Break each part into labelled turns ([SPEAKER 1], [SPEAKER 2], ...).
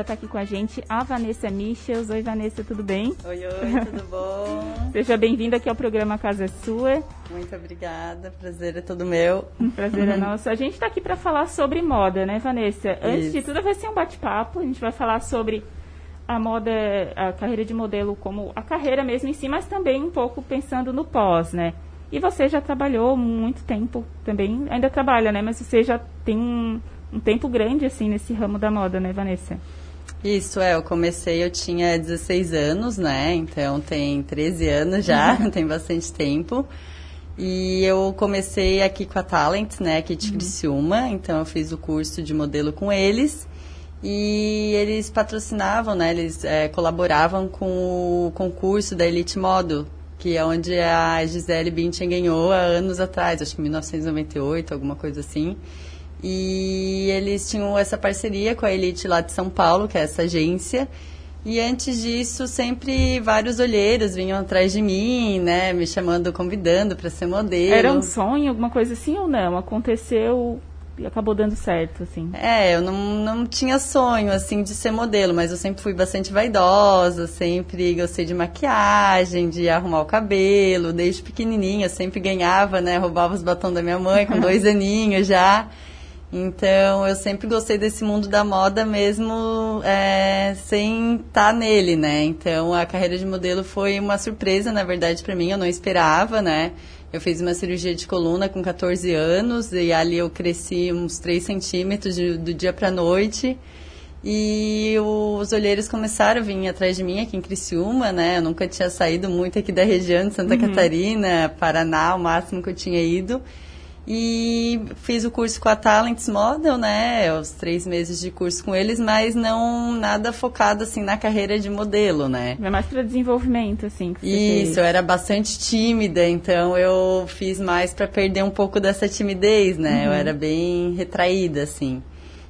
[SPEAKER 1] está aqui com a gente a Vanessa Michels. Oi, Vanessa, tudo bem?
[SPEAKER 2] Oi, oi, tudo bom?
[SPEAKER 1] Seja bem-vinda aqui ao programa Casa é Sua.
[SPEAKER 2] Muito obrigada, prazer é todo meu.
[SPEAKER 1] Um prazer é nosso. A gente está aqui para falar sobre moda, né, Vanessa? Antes Isso. de tudo, vai ser um bate-papo. A gente vai falar sobre a moda, a carreira de modelo como a carreira mesmo em si, mas também um pouco pensando no pós, né? E você já trabalhou muito tempo também, ainda trabalha, né? Mas você já tem um, um tempo grande, assim, nesse ramo da moda, né, Vanessa?
[SPEAKER 2] Isso, é, eu comecei, eu tinha 16 anos, né? Então tem 13 anos já, uhum. tem bastante tempo. E eu comecei aqui com a Talent, né, aqui de uhum. Criciúma, então eu fiz o curso de modelo com eles. E eles patrocinavam, né, eles é, colaboravam com o concurso da Elite Modo, que é onde a Gisele Bündchen ganhou há anos atrás, acho que 1998, alguma coisa assim. E eles tinham essa parceria com a Elite lá de São Paulo, que é essa agência. E antes disso, sempre vários olheiros vinham atrás de mim, né, me chamando, convidando para ser modelo.
[SPEAKER 1] Era um sonho, alguma coisa assim ou não? Aconteceu e acabou dando certo, assim?
[SPEAKER 2] É, eu não, não tinha sonho, assim, de ser modelo, mas eu sempre fui bastante vaidosa, sempre gostei de maquiagem, de arrumar o cabelo, desde pequenininha, sempre ganhava, né, roubava os batons da minha mãe com dois aninhos já. Então, eu sempre gostei desse mundo da moda mesmo é, sem estar tá nele, né? Então, a carreira de modelo foi uma surpresa, na verdade, para mim. Eu não esperava, né? Eu fiz uma cirurgia de coluna com 14 anos e ali eu cresci uns 3 centímetros de, do dia para noite. E os olheiros começaram a vir atrás de mim aqui em Criciúma, né? Eu nunca tinha saído muito aqui da região de Santa uhum. Catarina, Paraná, o máximo que eu tinha ido. E fiz o curso com a Talents Model, né? Os três meses de curso com eles, mas não nada focado assim na carreira de modelo, né?
[SPEAKER 1] É mais para desenvolvimento, assim.
[SPEAKER 2] Isso,
[SPEAKER 1] fez.
[SPEAKER 2] eu era bastante tímida, então eu fiz mais para perder um pouco dessa timidez, né? Uhum. Eu era bem retraída, assim.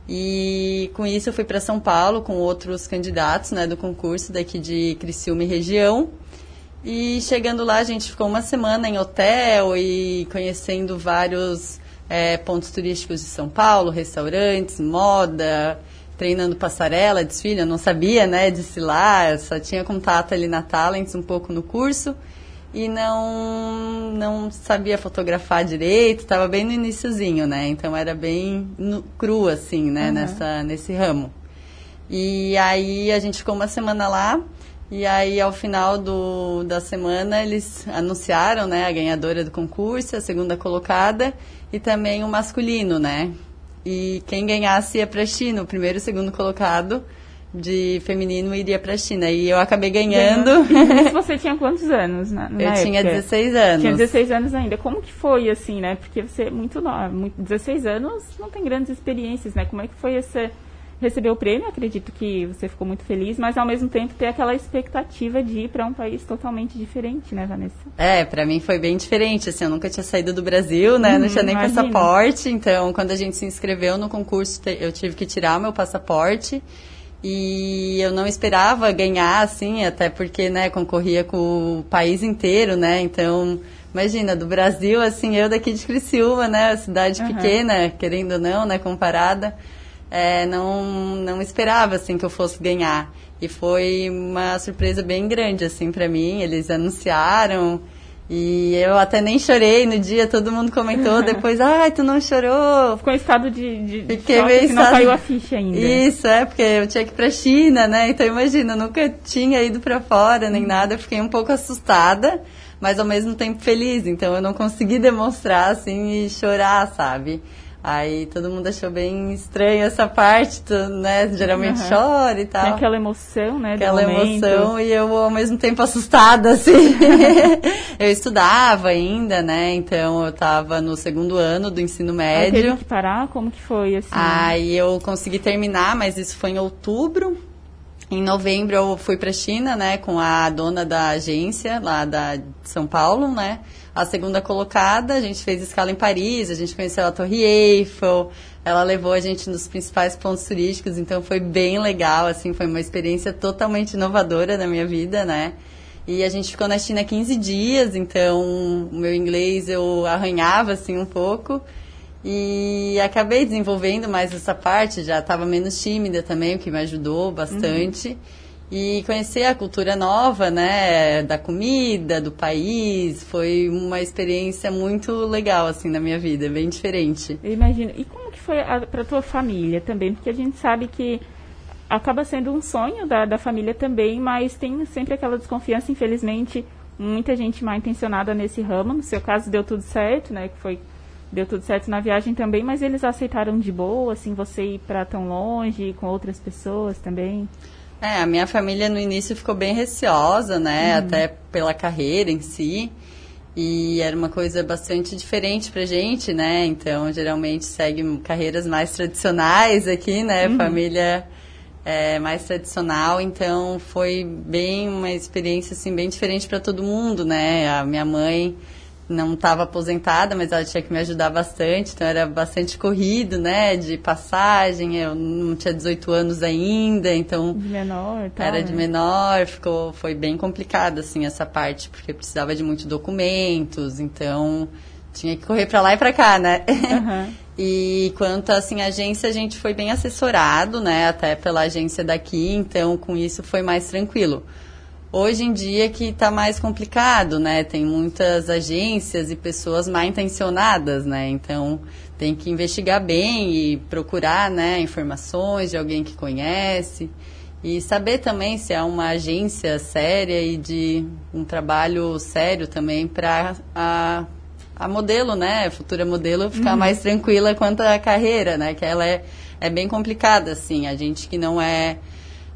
[SPEAKER 2] E com isso eu fui para São Paulo com outros candidatos, né, do concurso daqui de Criciúma e região. E chegando lá, a gente ficou uma semana em hotel e conhecendo vários é, pontos turísticos de São Paulo, restaurantes, moda, treinando passarela, desfile. Eu não sabia, né, desfilar, só tinha contato ali na Talents um pouco no curso e não não sabia fotografar direito, estava bem no iníciozinho, né? Então era bem no, cru assim, né, uhum. nessa nesse ramo. E aí a gente ficou uma semana lá e aí, ao final do, da semana, eles anunciaram né, a ganhadora do concurso, a segunda colocada, e também o masculino, né? E quem ganhasse ia para a China, o primeiro e o segundo colocado de feminino iria para a China. E eu acabei ganhando.
[SPEAKER 1] Isso você tinha quantos anos na, na
[SPEAKER 2] Eu
[SPEAKER 1] época?
[SPEAKER 2] tinha 16 anos.
[SPEAKER 1] Tinha 16 anos ainda. Como que foi, assim, né? Porque você é muito nova. 16 anos não tem grandes experiências, né? Como é que foi essa recebeu o prêmio, acredito que você ficou muito feliz, mas ao mesmo tempo ter aquela expectativa de ir para um país totalmente diferente, né, Vanessa?
[SPEAKER 2] É, para mim foi bem diferente, assim, eu nunca tinha saído do Brasil, né, não tinha nem imagina. passaporte, então quando a gente se inscreveu no concurso, eu tive que tirar meu passaporte e eu não esperava ganhar, assim, até porque, né, concorria com o país inteiro, né, então... Imagina, do Brasil, assim, eu daqui de Criciúma, né, cidade uhum. pequena, querendo ou não, né, comparada é, não, não esperava assim que eu fosse ganhar. E foi uma surpresa bem grande assim para mim. Eles anunciaram e eu até nem chorei no dia, todo mundo comentou depois, ai, tu não chorou.
[SPEAKER 1] Ficou em estado de, de Fiquei choque, meio estado... não caiu a ficha ainda.
[SPEAKER 2] Isso, é, porque eu tinha que ir pra China, né? Então imagina, eu nunca tinha ido para fora nem nada, eu fiquei um pouco assustada, mas ao mesmo tempo feliz. Então eu não consegui demonstrar assim e chorar, sabe? Aí todo mundo achou bem estranho essa parte, né? Geralmente uhum. chora e tal. Tem
[SPEAKER 1] aquela emoção, né?
[SPEAKER 2] Aquela emoção e eu ao mesmo tempo assustada, assim. eu estudava ainda, né? Então eu tava no segundo ano do ensino médio. Aí
[SPEAKER 1] teve que parar? Como que foi, assim?
[SPEAKER 2] Aí eu consegui terminar, mas isso foi em outubro. Em novembro eu fui para a China, né? Com a dona da agência lá da de São Paulo, né? A segunda colocada, a gente fez escala em Paris, a gente conheceu a Torre Eiffel, ela levou a gente nos principais pontos turísticos, então foi bem legal, assim, foi uma experiência totalmente inovadora na minha vida, né? E a gente ficou na China 15 dias, então o meu inglês eu arranhava, assim, um pouco. E acabei desenvolvendo mais essa parte, já estava menos tímida também, o que me ajudou bastante. Uhum. E conhecer a cultura nova, né, da comida, do país, foi uma experiência muito legal, assim, na minha vida, bem diferente.
[SPEAKER 1] Eu imagino. E como que foi para tua família também? Porque a gente sabe que acaba sendo um sonho da, da família também, mas tem sempre aquela desconfiança, infelizmente, muita gente mal intencionada nesse ramo. No seu caso, deu tudo certo, né, que foi deu tudo certo na viagem também, mas eles aceitaram de boa, assim, você ir para tão longe com outras pessoas também?
[SPEAKER 2] É, a minha família no início ficou bem receosa, né, uhum. até pela carreira em si. E era uma coisa bastante diferente pra gente, né? Então, geralmente segue carreiras mais tradicionais aqui, né? Uhum. Família é, mais tradicional, então foi bem uma experiência assim bem diferente para todo mundo, né? A minha mãe não estava aposentada, mas ela tinha que me ajudar bastante, então era bastante corrido, né, de passagem, eu não tinha 18 anos ainda, então
[SPEAKER 1] de menor,
[SPEAKER 2] tá, era de né? menor, ficou foi bem complicado assim essa parte, porque precisava de muitos documentos, então tinha que correr para lá e para cá, né? Uhum. e quanto assim agência, a gente foi bem assessorado, né, até pela agência daqui, então com isso foi mais tranquilo. Hoje em dia que está mais complicado, né? Tem muitas agências e pessoas mal intencionadas, né? Então tem que investigar bem e procurar, né, informações de alguém que conhece e saber também se é uma agência séria e de um trabalho sério também para a, a modelo, né, a futura modelo ficar uhum. mais tranquila quanto à carreira, né? Que ela é, é bem complicada, assim. A gente que não é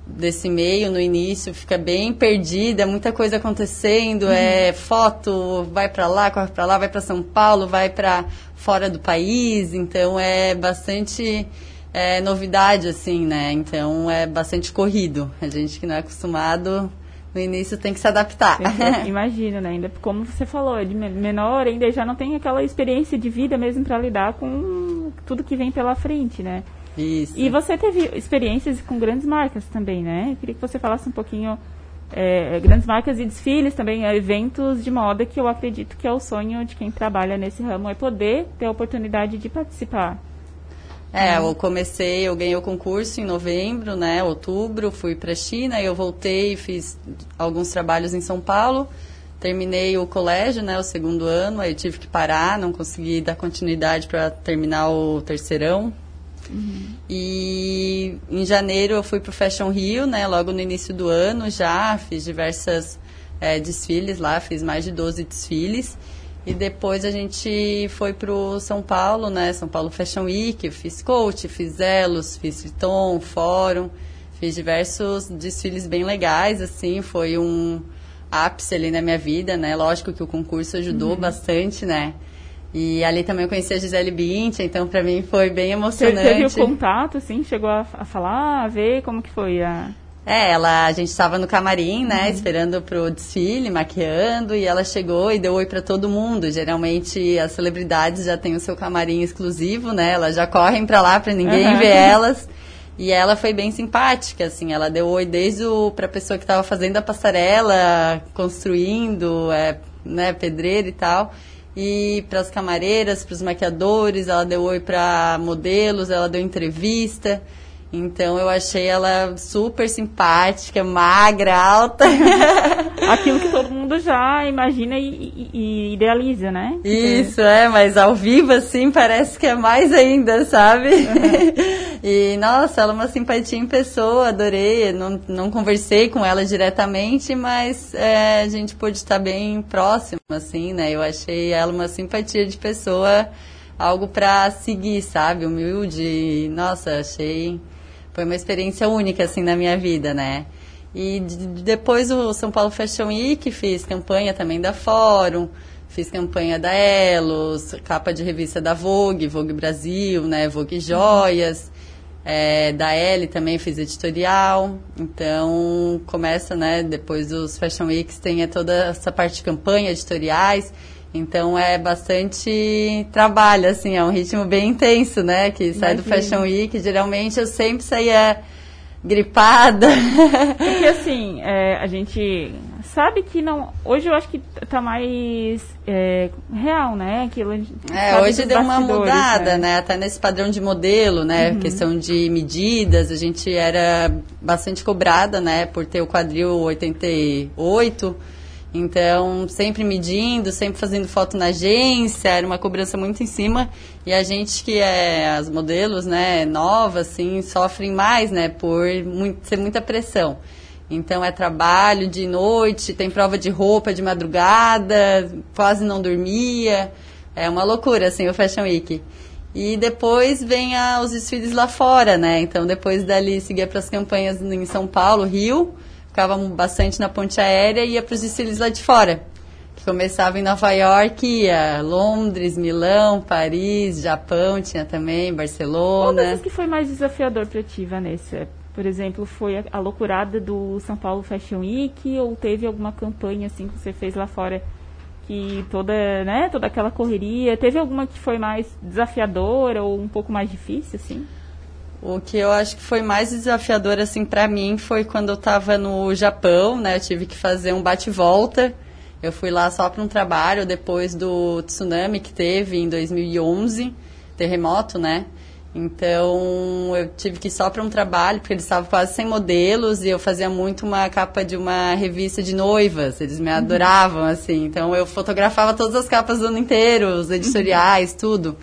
[SPEAKER 2] desse meio no início fica bem perdida, muita coisa acontecendo, é foto, vai para lá, corre para lá, vai para São Paulo, vai para fora do país, então é bastante é, novidade assim, né? Então é bastante corrido. A gente que não é acostumado no início tem que se adaptar.
[SPEAKER 1] Imagino, né? Ainda como você falou, é de menor ainda já não tem aquela experiência de vida mesmo para lidar com tudo que vem pela frente, né?
[SPEAKER 2] Isso.
[SPEAKER 1] E você teve experiências com grandes marcas também, né? Eu queria que você falasse um pouquinho é, grandes marcas e desfiles também, é, eventos de moda que eu acredito que é o sonho de quem trabalha nesse ramo, é poder ter a oportunidade de participar.
[SPEAKER 2] É, eu comecei, eu ganhei o concurso em novembro, né, outubro, fui para a China, eu voltei, fiz alguns trabalhos em São Paulo, terminei o colégio, né, o segundo ano, aí tive que parar, não consegui dar continuidade para terminar o terceirão, Uhum. E em janeiro eu fui para o Fashion Rio, né? Logo no início do ano já, fiz diversas é, desfiles lá, fiz mais de 12 desfiles. E depois a gente foi para o São Paulo, né? São Paulo Fashion Week, fiz coach, fiz Elos, fiz Vuitton, Fórum, fiz diversos desfiles bem legais, assim, foi um ápice ali na minha vida, né? Lógico que o concurso ajudou uhum. bastante, né? E ali também eu conheci a Gisele Bündchen, então para mim foi bem emocionante. Você
[SPEAKER 1] teve o contato, assim, chegou a, a, falar, a ver como que foi a...
[SPEAKER 2] É, ela, a gente estava no camarim, né, uhum. esperando pro desfile, maquiando, e ela chegou e deu oi para todo mundo. Geralmente as celebridades já têm o seu camarim exclusivo, né, elas já correm para lá para ninguém uhum. ver elas. E ela foi bem simpática, assim, ela deu oi desde o pra pessoa que estava fazendo a passarela, construindo, é, né, pedreiro e tal e para as camareiras, para os maquiadores, ela deu oi para modelos, ela deu entrevista. Então eu achei ela super simpática, magra, alta.
[SPEAKER 1] Aquilo que todo mundo já imagina e, e, idealiza, né?
[SPEAKER 2] Isso, é, mas ao vivo assim parece que é mais ainda, sabe? Uhum. e nossa, ela é uma simpatia em pessoa, adorei. Não, não conversei com ela diretamente, mas é, a gente pôde estar bem próximo, assim, né? Eu achei ela uma simpatia de pessoa, algo para seguir, sabe? Humilde. Nossa, achei foi uma experiência única, assim, na minha vida, né? E depois o São Paulo Fashion Week, fiz campanha também da Fórum, fiz campanha da Elos, capa de revista da Vogue, Vogue Brasil, né? Vogue Joias. É, da L também fiz editorial. Então, começa, né? Depois dos Fashion Weeks, tem toda essa parte de campanha, editoriais. Então é bastante trabalho, assim, é um ritmo bem intenso, né? Que sai Imagina. do Fashion Week. Geralmente eu sempre saía gripada.
[SPEAKER 1] Porque assim, é, a gente sabe que não. Hoje eu acho que tá mais é, real, né? Aquilo,
[SPEAKER 2] é, hoje deu uma mudada, né? né? Até nesse padrão de modelo, né? Uhum. Questão de medidas, a gente era bastante cobrada, né? Por ter o quadril 88. Então, sempre medindo, sempre fazendo foto na agência, era uma cobrança muito em cima. E a gente que é as modelos, né, novas, assim, sofrem mais, né, por muito, ser muita pressão. Então é trabalho de noite, tem prova de roupa de madrugada, quase não dormia. É uma loucura, assim, o Fashion Week. E depois vem a, os desfiles lá fora, né? Então depois dali seguia para as campanhas em São Paulo, Rio, ficava bastante na ponte aérea e ia para os desfiles lá de fora. Que começava em Nova York, ia Londres, Milão, Paris, Japão, tinha também, Barcelona.
[SPEAKER 1] Qual das que foi mais desafiador para ti, Vanessa? Por exemplo, foi a, a loucurada do São Paulo Fashion Week ou teve alguma campanha assim que você fez lá fora que toda, né, toda aquela correria, teve alguma que foi mais desafiadora ou um pouco mais difícil assim?
[SPEAKER 2] O que eu acho que foi mais desafiador assim para mim foi quando eu estava no Japão, né? Eu tive que fazer um bate-volta. Eu fui lá só para um trabalho depois do tsunami que teve em 2011, terremoto, né? Então eu tive que ir só para um trabalho, porque eles estavam quase sem modelos e eu fazia muito uma capa de uma revista de noivas. Eles me adoravam, uhum. assim. Então eu fotografava todas as capas do ano inteiro, os editoriais, uhum. tudo.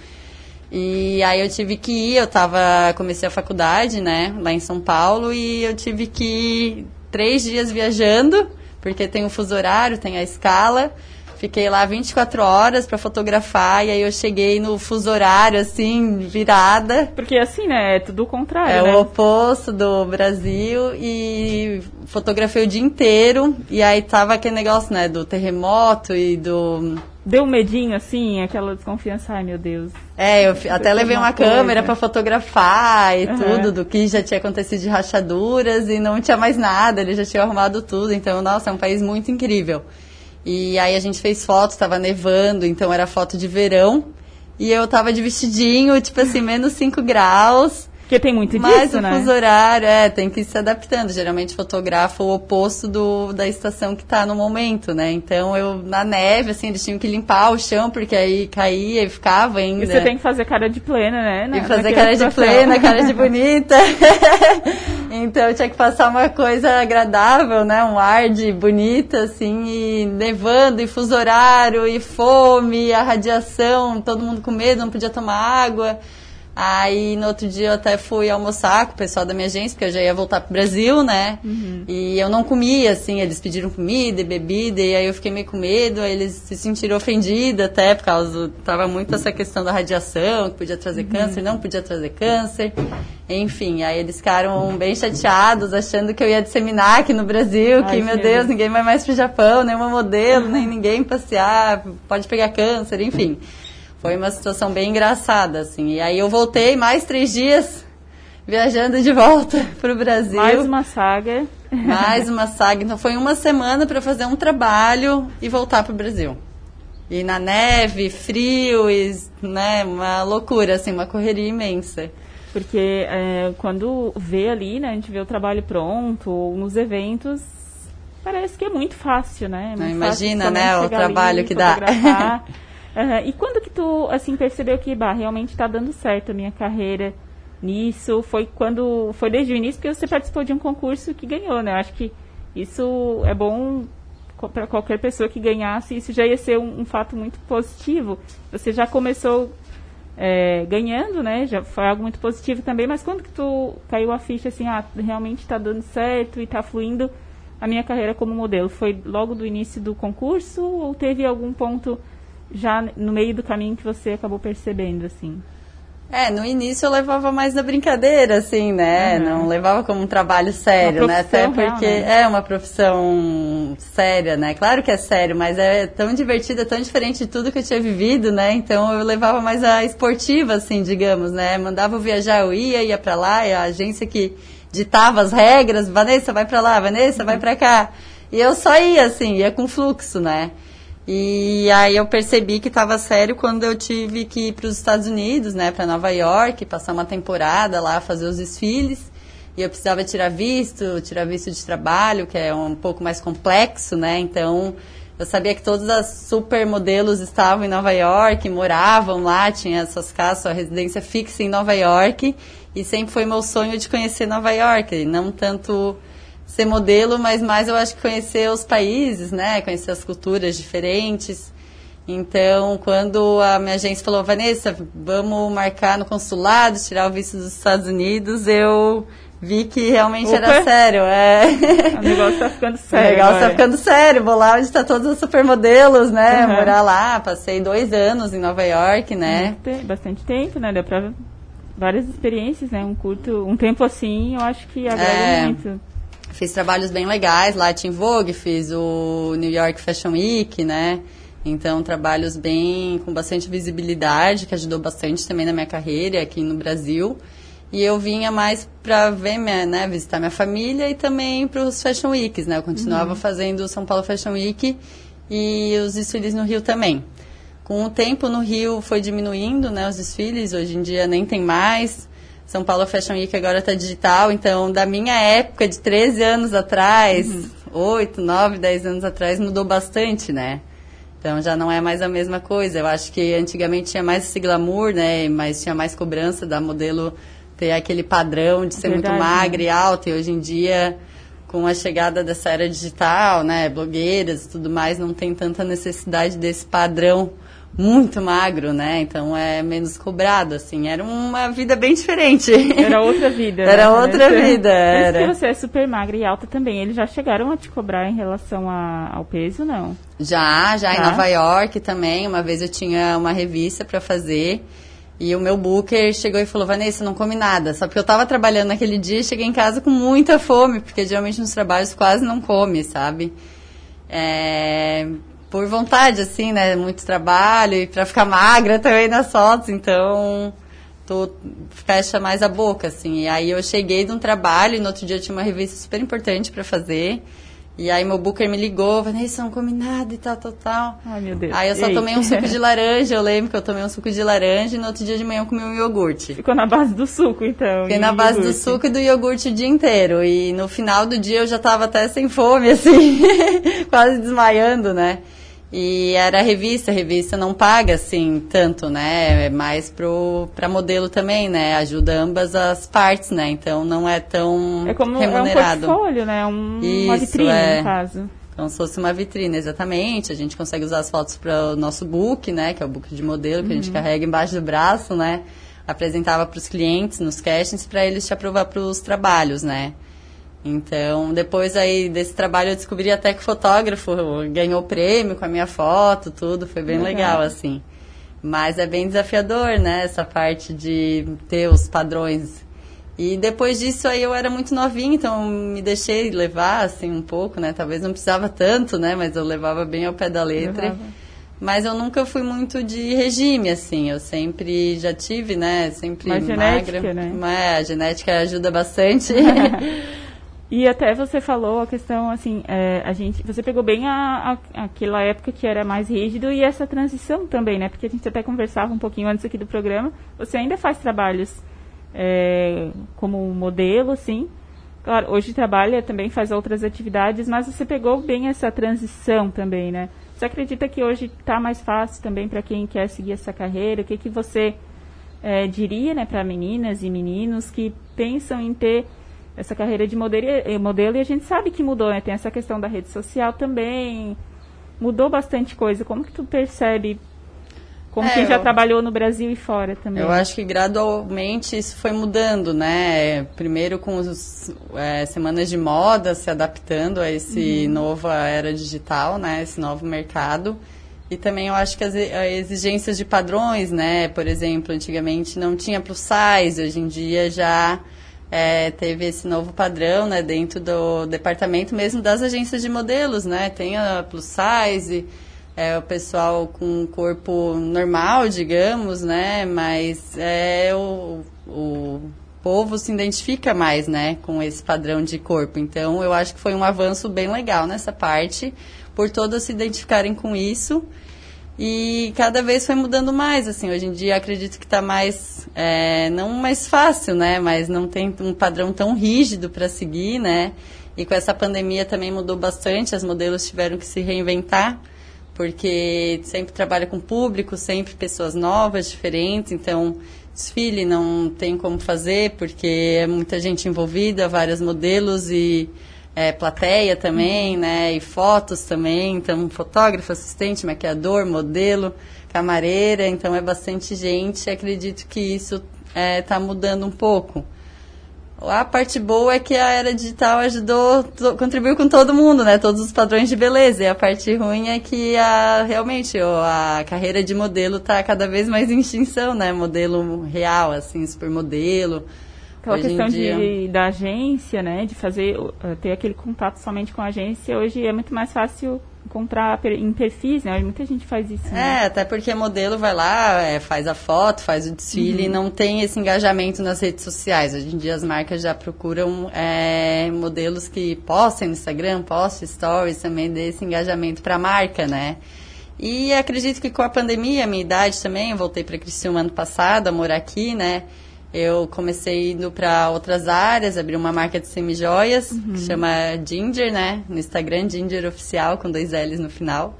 [SPEAKER 2] E aí eu tive que ir, eu tava, comecei a faculdade, né, lá em São Paulo, e eu tive que ir três dias viajando, porque tem o fuso horário, tem a escala. Fiquei lá 24 horas para fotografar e aí eu cheguei no fuso horário, assim, virada.
[SPEAKER 1] Porque assim, né? É tudo o contrário. É
[SPEAKER 2] né? o oposto do Brasil e fotografei o dia inteiro. E aí tava aquele negócio, né, do terremoto e do.
[SPEAKER 1] Deu um medinho, assim, aquela desconfiança, ai meu Deus.
[SPEAKER 2] É, eu até levei uma coisa. câmera para fotografar e uhum. tudo, do que já tinha acontecido de rachaduras e não tinha mais nada, eles já tinham arrumado tudo. Então, nossa, é um país muito incrível. E aí a gente fez fotos, estava nevando, então era foto de verão. E eu tava de vestidinho, tipo assim, menos 5 graus.
[SPEAKER 1] Porque tem muito Mas disso,
[SPEAKER 2] o
[SPEAKER 1] né?
[SPEAKER 2] fuso horário, é, tem que ir se adaptando. Geralmente fotografa o oposto do, da estação que está no momento, né? Então eu, na neve, assim, eles tinham que limpar o chão, porque aí caía e ficava ainda.
[SPEAKER 1] E você tem que fazer cara de plena, né?
[SPEAKER 2] Na, e fazer cara de plena, cara de bonita. então eu tinha que passar uma coisa agradável, né? Um ar de bonita, assim, e nevando, e fuso horário, e fome, a radiação, todo mundo com medo, não podia tomar água. Aí no outro dia eu até fui almoçar com o pessoal da minha agência, porque eu já ia voltar pro Brasil, né? Uhum. E eu não comia, assim, eles pediram comida e bebida, e aí eu fiquei meio com medo, aí eles se sentiram ofendidos até, por causa. Tava muito essa questão da radiação, que podia trazer uhum. câncer, não podia trazer câncer. Enfim, aí eles ficaram bem chateados, achando que eu ia disseminar aqui no Brasil, Ai, que, meu Deus, ninguém vai mais pro Japão, nenhuma modelo, nem ninguém passear, pode pegar câncer, enfim. Foi uma situação bem engraçada, assim. E aí eu voltei mais três dias viajando de volta para o Brasil.
[SPEAKER 1] Mais uma saga.
[SPEAKER 2] Mais uma saga. Então foi uma semana para fazer um trabalho e voltar para o Brasil. E na neve, frio, e, né, uma loucura, assim, uma correria imensa.
[SPEAKER 1] Porque é, quando vê ali, né, a gente vê o trabalho pronto, ou nos eventos, parece que é muito fácil, né? É muito
[SPEAKER 2] imagina, né, o trabalho ali, que dá.
[SPEAKER 1] Uhum. E quando que tu, assim, percebeu que, bah, realmente está dando certo a minha carreira nisso? Foi quando, foi desde o início que você participou de um concurso que ganhou, né? Eu acho que isso é bom para qualquer pessoa que ganhasse, isso já ia ser um, um fato muito positivo. Você já começou é, ganhando, né? Já foi algo muito positivo também, mas quando que tu caiu a ficha assim, ah, realmente está dando certo e está fluindo a minha carreira como modelo? Foi logo do início do concurso ou teve algum ponto já no meio do caminho que você acabou percebendo, assim?
[SPEAKER 2] É, no início eu levava mais na brincadeira, assim, né? Uhum. Não levava como um trabalho sério, né? Até porque real, né? é uma profissão séria, né? Claro que é sério, mas é tão divertida, tão diferente de tudo que eu tinha vivido, né? Então eu levava mais a esportiva, assim, digamos, né? Mandava eu viajar, eu ia, ia pra lá, e a agência que ditava as regras, Vanessa, vai pra lá, Vanessa, uhum. vai pra cá. E eu só ia, assim, ia com fluxo, né? E aí eu percebi que estava sério quando eu tive que ir para os Estados Unidos, né, para Nova York, passar uma temporada lá, fazer os desfiles. e eu precisava tirar visto, tirar visto de trabalho, que é um pouco mais complexo, né? Então, eu sabia que todas as supermodelos estavam em Nova York, moravam lá, tinha suas casas, sua residência fixa em Nova York, e sempre foi meu sonho de conhecer Nova York, não tanto ser modelo, mas mais eu acho que conhecer os países, né? Conhecer as culturas diferentes. Então, quando a minha agência falou, Vanessa, vamos marcar no consulado, tirar o visto dos Estados Unidos, eu vi que realmente Opa. era sério. É.
[SPEAKER 1] O negócio tá ficando sério.
[SPEAKER 2] O negócio tá ficando sério. Vou lá onde está todos os supermodelos, né? Uhum. Morar lá. Passei dois anos em Nova York, né?
[SPEAKER 1] Tem bastante tempo, né? Deu pra várias experiências, né? Um curto, um tempo assim, eu acho que agrega é. muito.
[SPEAKER 2] Fiz trabalhos bem legais lá, Vogue, fiz o New York Fashion Week, né? Então, trabalhos bem com bastante visibilidade, que ajudou bastante também na minha carreira aqui no Brasil. E eu vinha mais para ver, minha, né, visitar minha família e também para os Fashion Weeks, né? Eu continuava uhum. fazendo o São Paulo Fashion Week e os desfiles no Rio também. Com o tempo no Rio foi diminuindo, né, os desfiles, hoje em dia nem tem mais. São Paulo Fashion Week agora está digital, então da minha época de 13 anos atrás, uhum. 8, 9, 10 anos atrás, mudou bastante, né? Então já não é mais a mesma coisa. Eu acho que antigamente tinha mais esse glamour, né? Mas tinha mais cobrança da modelo ter aquele padrão de ser Verdade, muito magra né? e alta. E hoje em dia, com a chegada dessa era digital, né, blogueiras e tudo mais, não tem tanta necessidade desse padrão muito magro, né? Então é menos cobrado, assim. Era uma vida bem diferente.
[SPEAKER 1] Era outra vida.
[SPEAKER 2] era né? outra vida. Era.
[SPEAKER 1] Mas se você é super magra e alta também, eles já chegaram a te cobrar em relação a, ao peso, não?
[SPEAKER 2] Já, já tá. em Nova York também. Uma vez eu tinha uma revista para fazer. E o meu booker chegou e falou, Vanessa, não come nada. Só porque eu tava trabalhando naquele dia e cheguei em casa com muita fome, porque geralmente nos trabalhos quase não come, sabe? É, por vontade, assim, né? Muito trabalho e pra ficar magra também nas fotos, então tô, fecha mais a boca, assim. E aí eu cheguei de um trabalho e no outro dia eu tinha uma revista super importante para fazer. E aí meu booker me ligou, Vanessa, não come nada e tal, tal, tal.
[SPEAKER 1] Ai, meu Deus.
[SPEAKER 2] Aí eu só Ei. tomei um suco de laranja, eu lembro que eu tomei um suco de laranja e no outro dia de manhã eu comi um iogurte.
[SPEAKER 1] Ficou na base do suco, então.
[SPEAKER 2] Fiquei na base iogurte. do suco e do iogurte o dia inteiro. E no final do dia eu já tava até sem fome, assim, quase desmaiando, né? E era revista, revista não paga assim tanto, né? É mais pro para modelo também, né? Ajuda ambas as partes, né? Então não é tão
[SPEAKER 1] é como,
[SPEAKER 2] remunerado.
[SPEAKER 1] É um portfólio, né? Um, Isso, uma vitrine, é. no caso.
[SPEAKER 2] Como se fosse uma vitrine, exatamente. A gente consegue usar as fotos para o nosso book, né? Que é o book de modelo que uhum. a gente uhum. carrega embaixo do braço, né? Apresentava para os clientes nos castings para eles te aprovar para os trabalhos, né? Então, depois aí desse trabalho eu descobri até que fotógrafo ganhou prêmio com a minha foto, tudo, foi bem legal, legal assim. Mas é bem desafiador, né, essa parte de ter os padrões. E depois disso aí eu era muito novinha, então me deixei levar assim um pouco, né? Talvez não precisava tanto, né, mas eu levava bem ao pé da letra. Levava. Mas eu nunca fui muito de regime, assim. Eu sempre já tive, né? Sempre
[SPEAKER 1] Mas magra. Genética, né?
[SPEAKER 2] Mas a genética ajuda bastante.
[SPEAKER 1] E até você falou a questão, assim, é, a gente, você pegou bem a, a, aquela época que era mais rígido e essa transição também, né? Porque a gente até conversava um pouquinho antes aqui do programa. Você ainda faz trabalhos é, como modelo, assim. Claro, hoje trabalha, também faz outras atividades, mas você pegou bem essa transição também, né? Você acredita que hoje está mais fácil também para quem quer seguir essa carreira? O que, que você é, diria né, para meninas e meninos que pensam em ter essa carreira de modelo, modelo e a gente sabe que mudou, né? Tem essa questão da rede social também, mudou bastante coisa. Como que tu percebe, como é, quem já eu, trabalhou no Brasil e fora também?
[SPEAKER 2] Eu acho que gradualmente isso foi mudando, né? Primeiro com as é, semanas de moda se adaptando a esse uhum. nova era digital, né? Esse novo mercado. E também eu acho que as exigências de padrões, né? Por exemplo, antigamente não tinha plus size, hoje em dia já é, teve esse novo padrão né, dentro do departamento mesmo das agências de modelos, né? Tem a plus size, é, o pessoal com corpo normal, digamos, né? Mas é, o, o povo se identifica mais, né, com esse padrão de corpo. Então, eu acho que foi um avanço bem legal nessa parte, por todas se identificarem com isso E cada vez foi mudando mais, assim, hoje em dia acredito que está mais, é, não mais fácil, né, mas não tem um padrão tão rígido para seguir, né, e com essa pandemia também mudou bastante, as modelos tiveram que se reinventar, porque sempre trabalha com público, sempre pessoas novas, diferentes, então desfile não tem como fazer, porque é muita gente envolvida, vários modelos e é, plateia também, né? E fotos também, então fotógrafo, assistente, maquiador, modelo, camareira, então é bastante gente. Acredito que isso está é, tá mudando um pouco. A parte boa é que a era digital ajudou, contribuiu com todo mundo, né? Todos os padrões de beleza. E a parte ruim é que a, realmente a carreira de modelo está cada vez mais em extinção, né? Modelo real, assim, supermodelo.
[SPEAKER 1] Aquela hoje questão de, da agência, né? De fazer, eh, ter aquele contato somente com a agência, hoje é muito mais fácil encontrar em perfis, né? Muita gente faz isso. Né?
[SPEAKER 2] É, até porque modelo vai lá, é, faz a foto, faz o desfile uhum. e não tem esse engajamento nas redes sociais. Hoje em dia as marcas já procuram é, modelos que postem no Instagram, postem stories também, desse engajamento para a marca, né? E acredito que com a pandemia, a minha idade também, eu voltei para Criciúma ano passado, a morar aqui, né? Eu comecei indo para outras áreas, abri uma marca de semijoias, uhum. que chama Ginger, né? No Instagram, Ginger Oficial, com dois L's no final.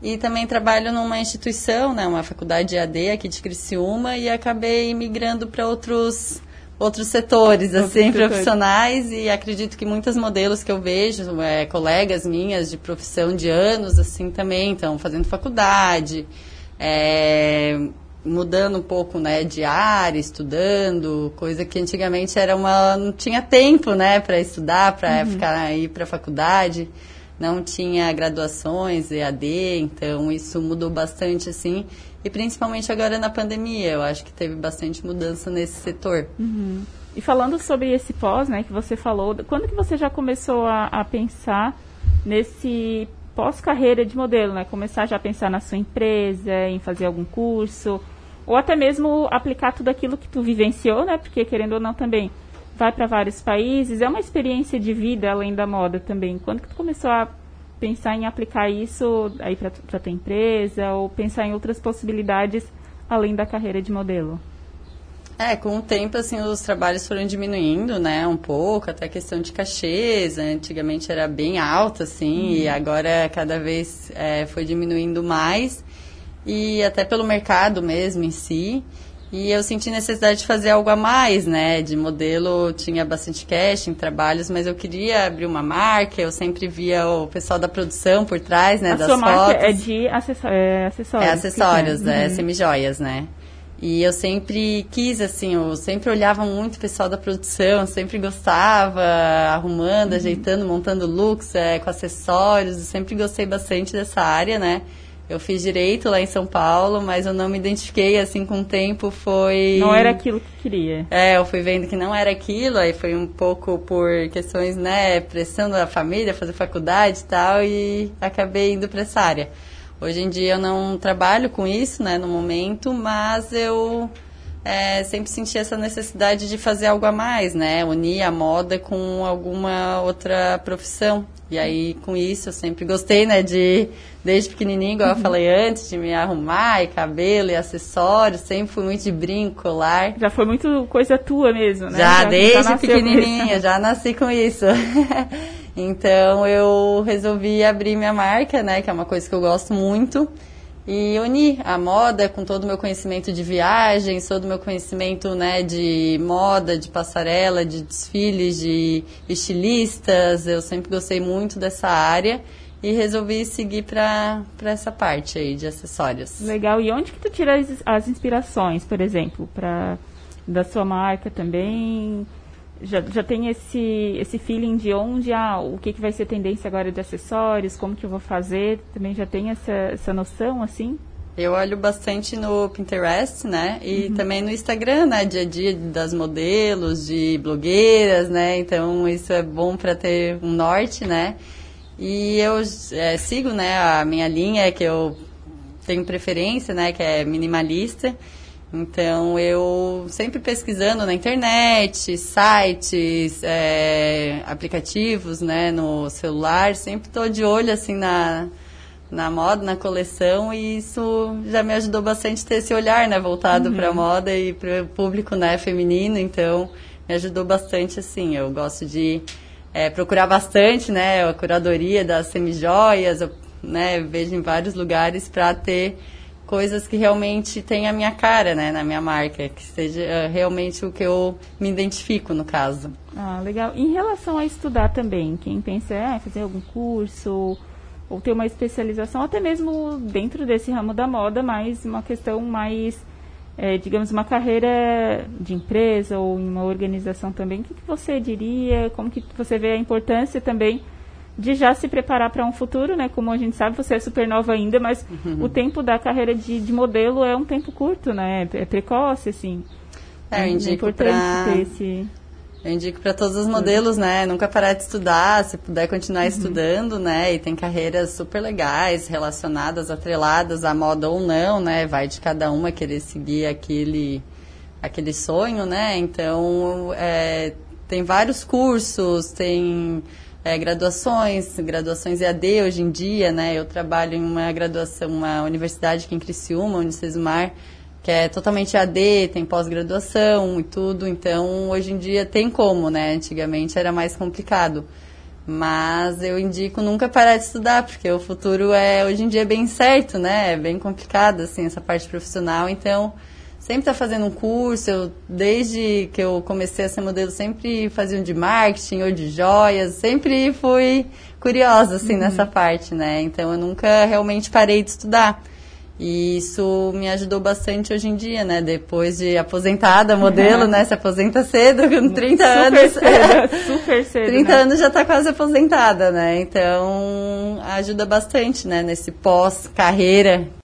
[SPEAKER 2] E também trabalho numa instituição, né? Uma faculdade EAD aqui de Criciúma e acabei migrando para outros outros setores, Outro assim, setor. profissionais e acredito que muitas modelos que eu vejo, é, colegas minhas de profissão de anos, assim, também estão fazendo faculdade, é, mudando um pouco, né, de área, estudando, coisa que antigamente era uma não tinha tempo, né, para estudar, para uhum. ficar ir para a faculdade, não tinha graduações EAD, então isso mudou bastante assim, e principalmente agora na pandemia, eu acho que teve bastante mudança nesse setor.
[SPEAKER 1] Uhum. E falando sobre esse pós, né, que você falou, quando que você já começou a, a pensar nesse pós-carreira de modelo, né? Começar já a pensar na sua empresa, em fazer algum curso, ou até mesmo aplicar tudo aquilo que tu vivenciou, né? Porque querendo ou não também vai para vários países, é uma experiência de vida além da moda também. Quando que tu começou a pensar em aplicar isso aí para tua empresa ou pensar em outras possibilidades além da carreira de modelo?
[SPEAKER 2] É, com o tempo, assim, os trabalhos foram diminuindo, né, um pouco, até a questão de cachês, né? antigamente era bem alto, assim, uhum. e agora cada vez é, foi diminuindo mais e até pelo mercado mesmo em si. E eu senti necessidade de fazer algo a mais, né? De modelo tinha bastante cash em trabalhos, mas eu queria abrir uma marca. Eu sempre via o pessoal da produção por trás, né?
[SPEAKER 1] A
[SPEAKER 2] das
[SPEAKER 1] sua
[SPEAKER 2] fotos.
[SPEAKER 1] marca é de acessórios. É acessórios,
[SPEAKER 2] é acessórios, é, uhum. semijoias, né? E eu sempre quis, assim, eu sempre olhava muito o pessoal da produção, sempre gostava, arrumando, uhum. ajeitando, montando looks é, com acessórios. Eu sempre gostei bastante dessa área, né? Eu fiz direito lá em São Paulo, mas eu não me identifiquei assim com o tempo, foi...
[SPEAKER 1] Não era aquilo que queria.
[SPEAKER 2] É, eu fui vendo que não era aquilo, aí foi um pouco por questões, né, pressão da família, fazer faculdade e tal, e acabei indo para essa área. Hoje em dia eu não trabalho com isso, né, no momento, mas eu é, sempre senti essa necessidade de fazer algo a mais, né, unir a moda com alguma outra profissão. E aí, com isso, eu sempre gostei, né, de, desde pequenininho, igual eu uhum. falei antes, de me arrumar, e cabelo, e acessórios, sempre fui muito de brinco, colar.
[SPEAKER 1] Já foi muito coisa tua mesmo, né?
[SPEAKER 2] Já, já desde já pequenininha, já nasci com isso. então, eu resolvi abrir minha marca, né, que é uma coisa que eu gosto muito, e unir a moda com todo o meu conhecimento de viagens, todo o meu conhecimento né, de moda, de passarela, de desfiles, de estilistas. Eu sempre gostei muito dessa área e resolvi seguir para essa parte aí de acessórios.
[SPEAKER 1] Legal. E onde que tu tira as, as inspirações, por exemplo, para da sua marca também? Já, já tem esse, esse feeling de onde, ah, o que, que vai ser tendência agora de acessórios, como que eu vou fazer, também já tem essa, essa noção, assim?
[SPEAKER 2] Eu olho bastante no Pinterest, né? E uhum. também no Instagram, né? Dia a dia das modelos, de blogueiras, né? Então isso é bom para ter um norte, né? E eu é, sigo, né? A minha linha que eu tenho preferência, né? Que é minimalista. Então, eu sempre pesquisando na internet, sites, é, aplicativos, né, no celular, sempre estou de olho, assim, na, na moda, na coleção, e isso já me ajudou bastante a ter esse olhar, né, voltado uhum. para a moda e para o público, né, feminino, então me ajudou bastante, assim, eu gosto de é, procurar bastante, né, a curadoria das semijoias, eu, né, vejo em vários lugares para ter coisas que realmente têm a minha cara, né, na minha marca, que seja uh, realmente o que eu me identifico, no caso.
[SPEAKER 1] Ah, legal. Em relação a estudar também, quem pensa em ah, fazer algum curso ou ter uma especialização, até mesmo dentro desse ramo da moda, mas uma questão mais, é, digamos, uma carreira de empresa ou em uma organização também. O que, que você diria? Como que você vê a importância também de já se preparar para um futuro, né? Como a gente sabe, você é super nova ainda, mas uhum. o tempo da carreira de, de, modelo é um tempo curto, né? É precoce, assim.
[SPEAKER 2] É, eu é indico é importante pra... ter esse eu indico para todos os modelos, né? Nunca parar de estudar, se puder continuar uhum. estudando, né? E tem carreiras super legais, relacionadas, atreladas à moda ou não, né? Vai de cada uma querer seguir aquele, aquele sonho, né? Então, é, tem vários cursos, tem é, graduações, graduações EAD hoje em dia, né? Eu trabalho em uma graduação, uma universidade aqui em Criciúma, Unicesumar, que é totalmente AD, tem pós-graduação e tudo, então hoje em dia tem como, né? Antigamente era mais complicado. Mas eu indico nunca parar de estudar, porque o futuro é hoje em dia bem certo, né? É bem complicado, assim, essa parte profissional. Então, sempre tá fazendo um curso. Eu, desde que eu comecei a ser modelo, sempre fazia um de marketing ou de joias. Sempre fui curiosa, assim, uhum. nessa parte, né? Então, eu nunca realmente parei de estudar. E isso me ajudou bastante hoje em dia, né? Depois de aposentada, modelo, né? Se aposenta cedo, com 30 super anos.
[SPEAKER 1] Cedo, super cedo.
[SPEAKER 2] 30 né? anos já está quase aposentada, né? Então ajuda bastante, né? Nesse pós-carreira